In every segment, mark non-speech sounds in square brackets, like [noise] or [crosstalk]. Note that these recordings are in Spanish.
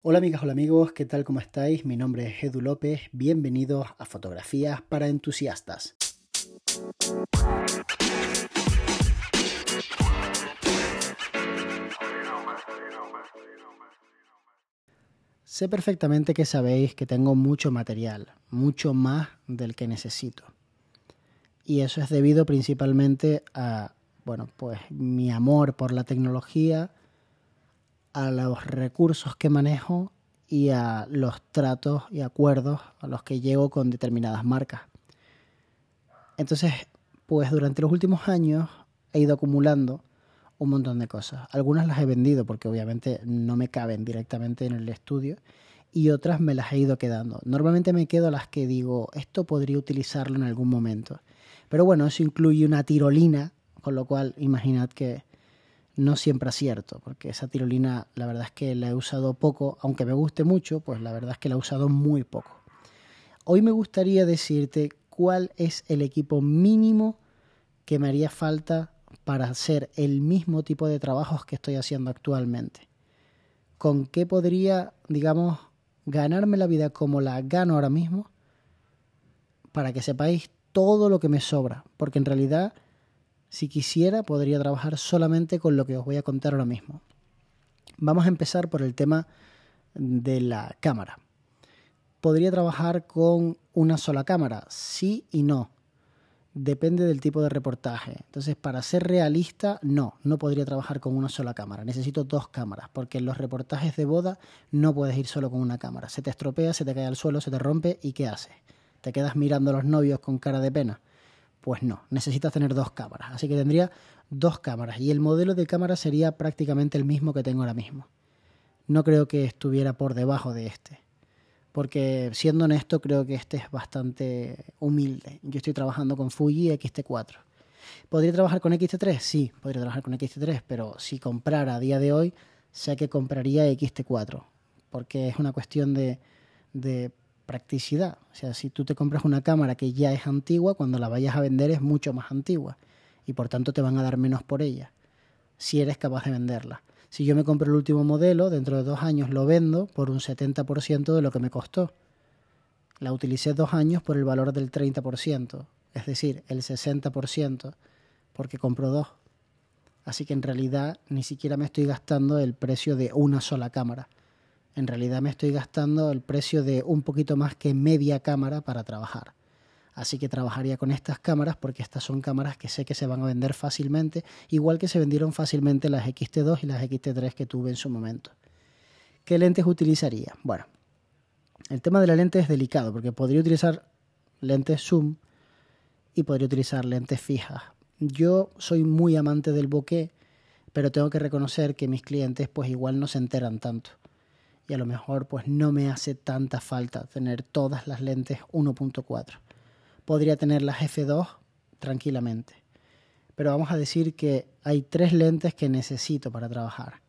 Hola amigas, hola amigos, ¿qué tal? ¿Cómo estáis? Mi nombre es Edu López, bienvenidos a Fotografías para Entusiastas. Sé perfectamente que sabéis que tengo mucho material, mucho más del que necesito. Y eso es debido principalmente a, bueno, pues mi amor por la tecnología, a los recursos que manejo y a los tratos y acuerdos a los que llego con determinadas marcas. Entonces, pues durante los últimos años he ido acumulando un montón de cosas. Algunas las he vendido porque obviamente no me caben directamente en el estudio y otras me las he ido quedando. Normalmente me quedo las que digo, esto podría utilizarlo en algún momento. Pero bueno, eso incluye una tirolina, con lo cual imaginad que no siempre acierto, porque esa tirolina la verdad es que la he usado poco, aunque me guste mucho, pues la verdad es que la he usado muy poco. Hoy me gustaría decirte cuál es el equipo mínimo que me haría falta para hacer el mismo tipo de trabajos que estoy haciendo actualmente. ¿Con qué podría, digamos, ganarme la vida como la gano ahora mismo? Para que sepáis todo lo que me sobra, porque en realidad si quisiera, podría trabajar solamente con lo que os voy a contar ahora mismo. Vamos a empezar por el tema de la cámara. ¿Podría trabajar con una sola cámara? Sí y no. Depende del tipo de reportaje. Entonces, para ser realista, no, no podría trabajar con una sola cámara. Necesito dos cámaras, porque en los reportajes de boda no puedes ir solo con una cámara. Se te estropea, se te cae al suelo, se te rompe y ¿qué haces? Te quedas mirando a los novios con cara de pena. Pues no, necesitas tener dos cámaras. Así que tendría dos cámaras y el modelo de cámara sería prácticamente el mismo que tengo ahora mismo. No creo que estuviera por debajo de este. Porque siendo honesto, creo que este es bastante humilde. Yo estoy trabajando con Fuji XT4. ¿Podría trabajar con XT3? Sí, podría trabajar con XT3, pero si comprara a día de hoy, sé que compraría XT4. Porque es una cuestión de, de practicidad. O sea, si tú te compras una cámara que ya es antigua, cuando la vayas a vender es mucho más antigua y por tanto te van a dar menos por ella, si eres capaz de venderla. Si yo me compro el último modelo, dentro de dos años lo vendo por un 70% de lo que me costó. La utilicé dos años por el valor del 30%, es decir, el 60%, porque compro dos. Así que en realidad ni siquiera me estoy gastando el precio de una sola cámara en realidad me estoy gastando el precio de un poquito más que media cámara para trabajar. Así que trabajaría con estas cámaras porque estas son cámaras que sé que se van a vender fácilmente, igual que se vendieron fácilmente las XT2 y las XT3 que tuve en su momento. ¿Qué lentes utilizaría? Bueno, el tema de la lente es delicado porque podría utilizar lentes zoom y podría utilizar lentes fijas. Yo soy muy amante del bokeh, pero tengo que reconocer que mis clientes pues igual no se enteran tanto y a lo mejor pues no me hace tanta falta tener todas las lentes 1.4. Podría tener las F2 tranquilamente. Pero vamos a decir que hay tres lentes que necesito para trabajar.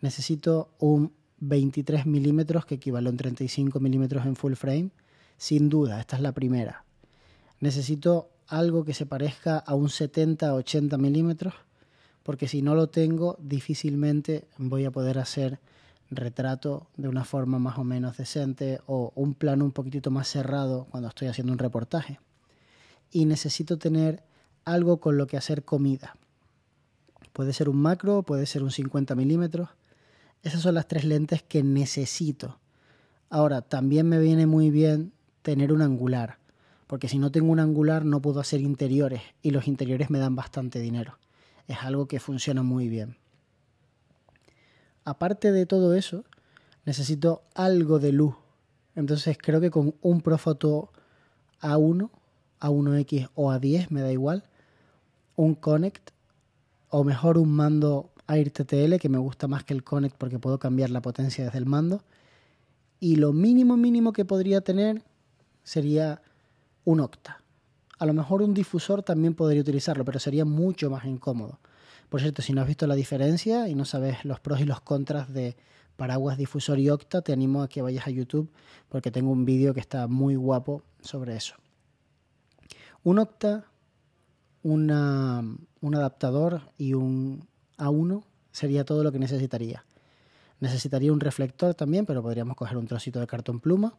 Necesito un 23 milímetros que equivale a un 35 milímetros en full frame. Sin duda, esta es la primera. Necesito algo que se parezca a un 70-80 milímetros porque si no lo tengo difícilmente voy a poder hacer retrato de una forma más o menos decente o un plano un poquitito más cerrado cuando estoy haciendo un reportaje. Y necesito tener algo con lo que hacer comida. Puede ser un macro, puede ser un 50 milímetros. Esas son las tres lentes que necesito. Ahora, también me viene muy bien tener un angular, porque si no tengo un angular no puedo hacer interiores y los interiores me dan bastante dinero. Es algo que funciona muy bien aparte de todo eso, necesito algo de luz. Entonces creo que con un Profoto A1, A1X o A10, me da igual, un Connect, o mejor un mando AirTTL, que me gusta más que el Connect porque puedo cambiar la potencia desde el mando. Y lo mínimo mínimo que podría tener sería un Octa. A lo mejor un difusor también podría utilizarlo, pero sería mucho más incómodo. Por cierto, si no has visto la diferencia y no sabes los pros y los contras de paraguas, difusor y octa, te animo a que vayas a YouTube porque tengo un vídeo que está muy guapo sobre eso. Un octa, un adaptador y un A1 sería todo lo que necesitaría. Necesitaría un reflector también, pero podríamos coger un trocito de cartón pluma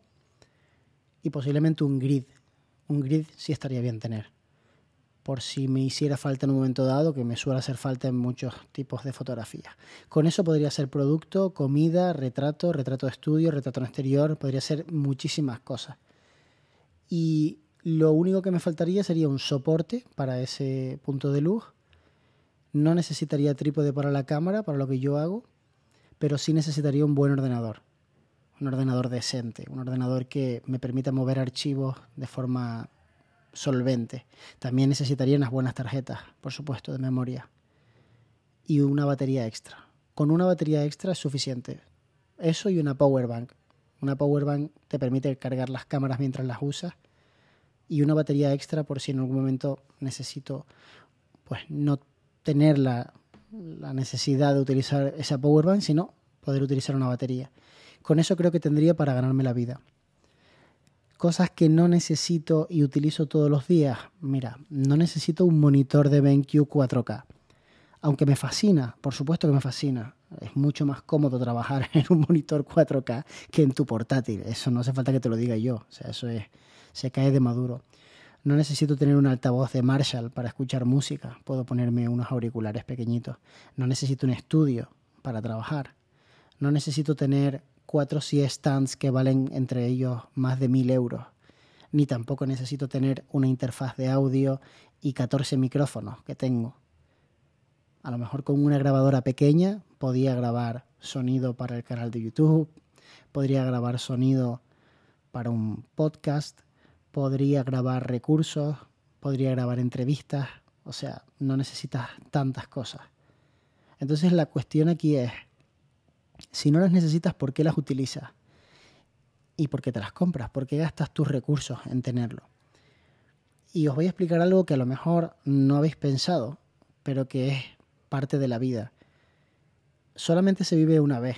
y posiblemente un grid. Un grid sí estaría bien tener, por si me hiciera falta en un momento dado, que me suele hacer falta en muchos tipos de fotografía. Con eso podría ser producto, comida, retrato, retrato de estudio, retrato en exterior, podría ser muchísimas cosas. Y lo único que me faltaría sería un soporte para ese punto de luz. No necesitaría trípode para la cámara, para lo que yo hago pero sí necesitaría un buen ordenador, un ordenador decente, un ordenador que me permita mover archivos de forma solvente. También necesitaría unas buenas tarjetas, por supuesto, de memoria y una batería extra. Con una batería extra es suficiente. Eso y una power bank. Una power bank te permite cargar las cámaras mientras las usas y una batería extra por si en algún momento necesito pues no tener la la necesidad de utilizar esa power bank, sino poder utilizar una batería. Con eso creo que tendría para ganarme la vida. Cosas que no necesito y utilizo todos los días. Mira, no necesito un monitor de BenQ 4K. Aunque me fascina, por supuesto que me fascina. Es mucho más cómodo trabajar [laughs] en un monitor 4K que en tu portátil. Eso no hace falta que te lo diga yo. O sea, eso es, se cae de maduro. No necesito tener un altavoz de Marshall para escuchar música. Puedo ponerme unos auriculares pequeñitos. No necesito un estudio para trabajar. No necesito tener cuatro C stands que valen entre ellos más de mil euros. Ni tampoco necesito tener una interfaz de audio y 14 micrófonos que tengo. A lo mejor con una grabadora pequeña podía grabar sonido para el canal de YouTube, podría grabar sonido para un podcast, podría grabar recursos, podría grabar entrevistas, o sea, no necesitas tantas cosas. Entonces la cuestión aquí es, si no las necesitas, ¿por qué las utilizas? ¿Y por qué te las compras? ¿Por qué gastas tus recursos en tenerlo? Y os voy a explicar algo que a lo mejor no habéis pensado, pero que es parte de la vida. Solamente se vive una vez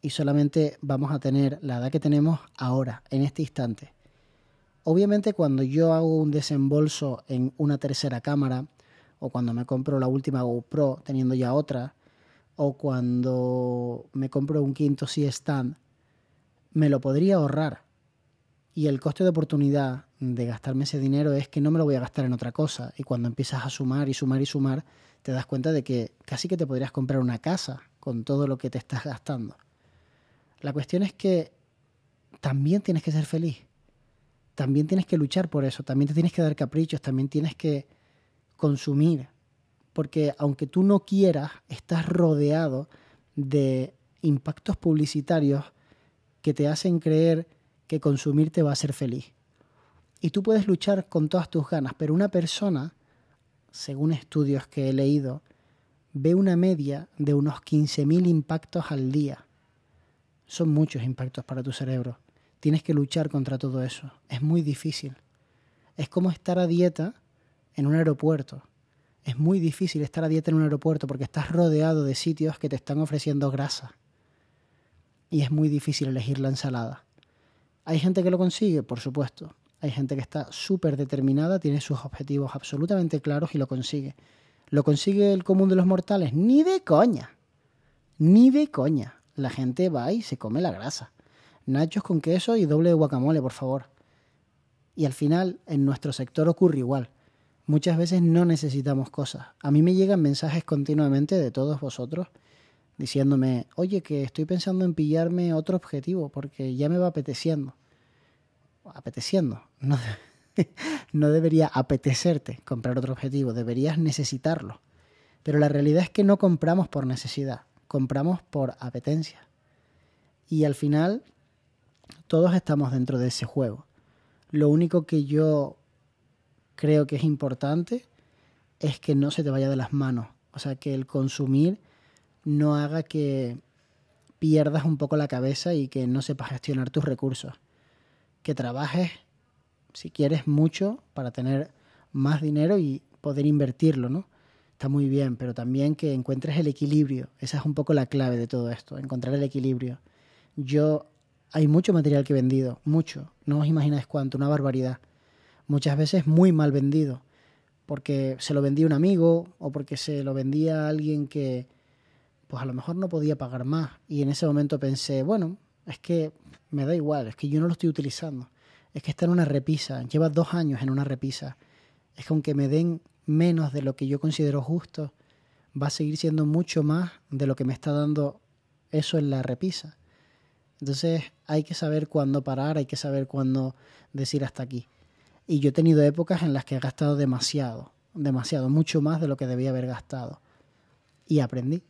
y solamente vamos a tener la edad que tenemos ahora, en este instante. Obviamente cuando yo hago un desembolso en una tercera cámara, o cuando me compro la última GoPro teniendo ya otra, o cuando me compro un quinto C-Stand, me lo podría ahorrar. Y el coste de oportunidad de gastarme ese dinero es que no me lo voy a gastar en otra cosa. Y cuando empiezas a sumar y sumar y sumar, te das cuenta de que casi que te podrías comprar una casa con todo lo que te estás gastando. La cuestión es que también tienes que ser feliz también tienes que luchar por eso, también te tienes que dar caprichos, también tienes que consumir, porque aunque tú no quieras, estás rodeado de impactos publicitarios que te hacen creer que consumir te va a hacer feliz. Y tú puedes luchar con todas tus ganas, pero una persona, según estudios que he leído, ve una media de unos 15.000 impactos al día. Son muchos impactos para tu cerebro. Tienes que luchar contra todo eso. Es muy difícil. Es como estar a dieta en un aeropuerto. Es muy difícil estar a dieta en un aeropuerto porque estás rodeado de sitios que te están ofreciendo grasa. Y es muy difícil elegir la ensalada. ¿Hay gente que lo consigue? Por supuesto. Hay gente que está súper determinada, tiene sus objetivos absolutamente claros y lo consigue. ¿Lo consigue el común de los mortales? Ni de coña. Ni de coña. La gente va y se come la grasa nachos con queso y doble de guacamole, por favor. Y al final, en nuestro sector ocurre igual. Muchas veces no necesitamos cosas. A mí me llegan mensajes continuamente de todos vosotros diciéndome, oye, que estoy pensando en pillarme otro objetivo porque ya me va apeteciendo. Apeteciendo. No, [laughs] no debería apetecerte comprar otro objetivo, deberías necesitarlo. Pero la realidad es que no compramos por necesidad, compramos por apetencia. Y al final todos estamos dentro de ese juego. Lo único que yo creo que es importante es que no se te vaya de las manos. O sea, que el consumir no haga que pierdas un poco la cabeza y que no sepas gestionar tus recursos. Que trabajes, si quieres, mucho para tener más dinero y poder invertirlo, ¿no? Está muy bien, pero también que encuentres el equilibrio. Esa es un poco la clave de todo esto, encontrar el equilibrio. Yo hay mucho material que he vendido, mucho. No os imagináis cuánto, una barbaridad. Muchas veces muy mal vendido, porque se lo vendía un amigo o porque se lo vendía a alguien que pues a lo mejor no podía pagar más. Y en ese momento pensé, bueno, es que me da igual, es que yo no lo estoy utilizando. Es que está en una repisa, lleva dos años en una repisa. Es que aunque me den menos de lo que yo considero justo, va a seguir siendo mucho más de lo que me está dando eso en la repisa. Entonces hay que saber cuándo parar, hay que saber cuándo decir hasta aquí. Y yo he tenido épocas en las que he gastado demasiado, demasiado, mucho más de lo que debía haber gastado. Y aprendí.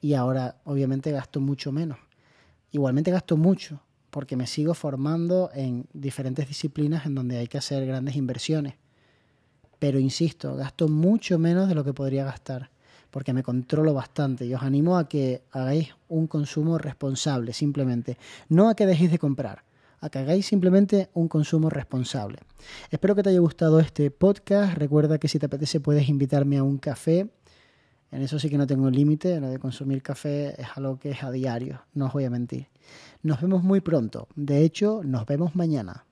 Y ahora obviamente gasto mucho menos. Igualmente gasto mucho, porque me sigo formando en diferentes disciplinas en donde hay que hacer grandes inversiones. Pero insisto, gasto mucho menos de lo que podría gastar, porque me controlo bastante y os animo a que hagáis un consumo responsable, simplemente. No a que dejéis de comprar, a que hagáis simplemente un consumo responsable. Espero que te haya gustado este podcast. Recuerda que si te apetece puedes invitarme a un café. En eso sí que no tengo límite, lo de consumir café es algo que es a diario, no os voy a mentir. Nos vemos muy pronto, de hecho nos vemos mañana.